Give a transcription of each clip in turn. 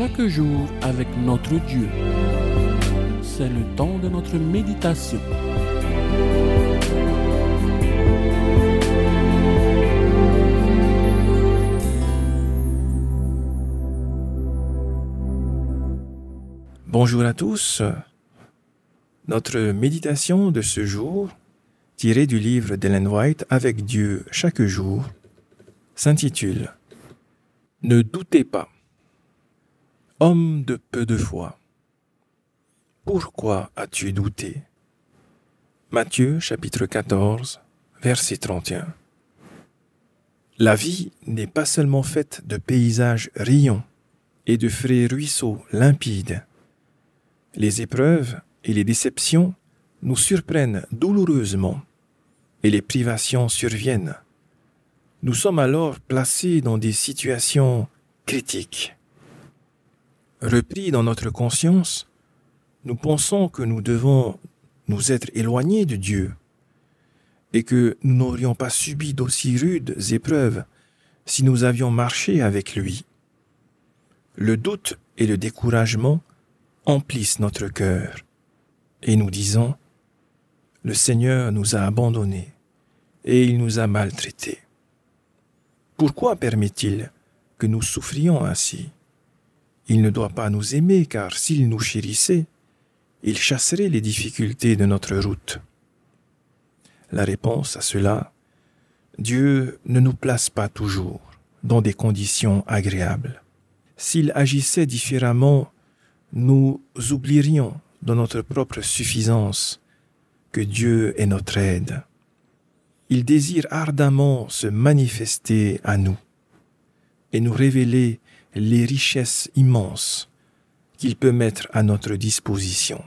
chaque jour avec notre Dieu. C'est le temps de notre méditation. Bonjour à tous. Notre méditation de ce jour, tirée du livre d'Ellen White Avec Dieu chaque jour, s'intitule Ne doutez pas. Homme de peu de foi, pourquoi as-tu douté? Matthieu chapitre 14, verset 31. La vie n'est pas seulement faite de paysages riants et de frais ruisseaux limpides les épreuves et les déceptions nous surprennent douloureusement et les privations surviennent. Nous sommes alors placés dans des situations critiques. Repris dans notre conscience, nous pensons que nous devons nous être éloignés de Dieu et que nous n'aurions pas subi d'aussi rudes épreuves si nous avions marché avec lui. Le doute et le découragement emplissent notre cœur et nous disons, le Seigneur nous a abandonnés et il nous a maltraités. Pourquoi permet-il que nous souffrions ainsi? Il ne doit pas nous aimer car s'il nous chérissait, il chasserait les difficultés de notre route. La réponse à cela, Dieu ne nous place pas toujours dans des conditions agréables. S'il agissait différemment, nous oublierions dans notre propre suffisance que Dieu est notre aide. Il désire ardemment se manifester à nous et nous révéler les richesses immenses qu'il peut mettre à notre disposition.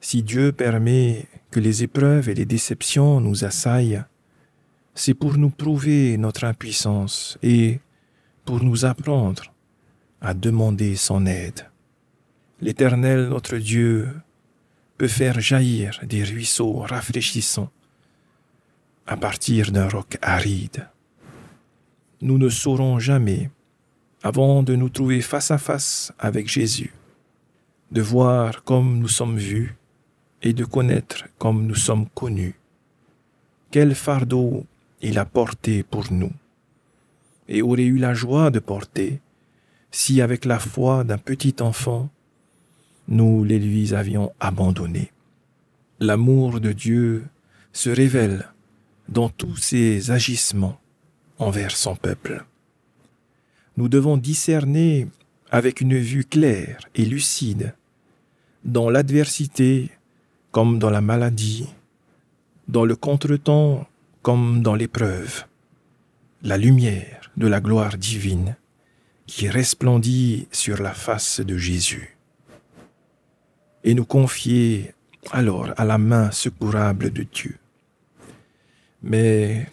Si Dieu permet que les épreuves et les déceptions nous assaillent, c'est pour nous prouver notre impuissance et pour nous apprendre à demander son aide. L'Éternel, notre Dieu, peut faire jaillir des ruisseaux rafraîchissants à partir d'un roc aride. Nous ne saurons jamais, avant de nous trouver face à face avec Jésus, de voir comme nous sommes vus et de connaître comme nous sommes connus, quel fardeau il a porté pour nous, et aurait eu la joie de porter si avec la foi d'un petit enfant nous les lui avions abandonnés. L'amour de Dieu se révèle dans tous ses agissements envers son peuple. Nous devons discerner avec une vue claire et lucide, dans l'adversité comme dans la maladie, dans le contretemps comme dans l'épreuve, la lumière de la gloire divine qui resplendit sur la face de Jésus. Et nous confier alors à la main secourable de Dieu. Mais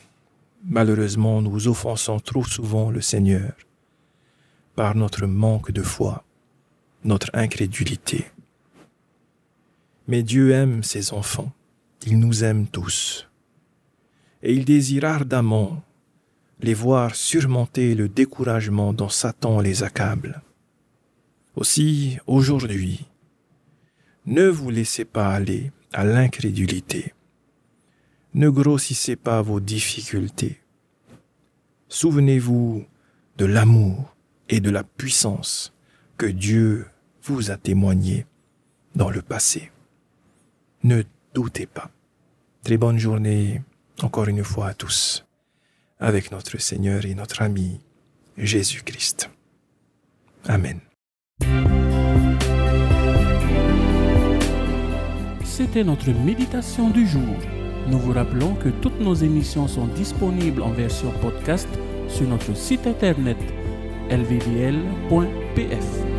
malheureusement, nous offensons trop souvent le Seigneur par notre manque de foi, notre incrédulité. Mais Dieu aime ses enfants, il nous aime tous, et il désire ardemment les voir surmonter le découragement dont Satan les accable. Aussi, aujourd'hui, ne vous laissez pas aller à l'incrédulité. Ne grossissez pas vos difficultés. Souvenez-vous de l'amour et de la puissance que Dieu vous a témoigné dans le passé. Ne doutez pas. Très bonne journée encore une fois à tous avec notre Seigneur et notre ami Jésus-Christ. Amen. C'était notre méditation du jour. Nous vous rappelons que toutes nos émissions sont disponibles en version podcast sur notre site internet elviviel.pf.